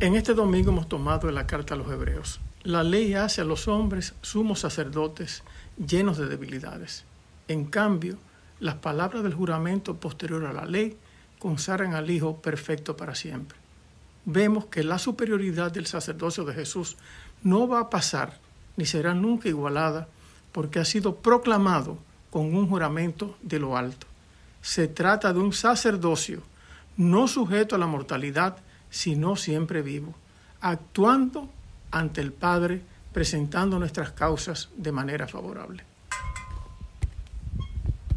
En este domingo hemos tomado la carta a los hebreos. La ley hace a los hombres sumos sacerdotes llenos de debilidades. En cambio, las palabras del juramento posterior a la ley consagran al Hijo perfecto para siempre. Vemos que la superioridad del sacerdocio de Jesús no va a pasar ni será nunca igualada porque ha sido proclamado con un juramento de lo alto. Se trata de un sacerdocio no sujeto a la mortalidad, sino siempre vivo, actuando ante el Padre, presentando nuestras causas de manera favorable.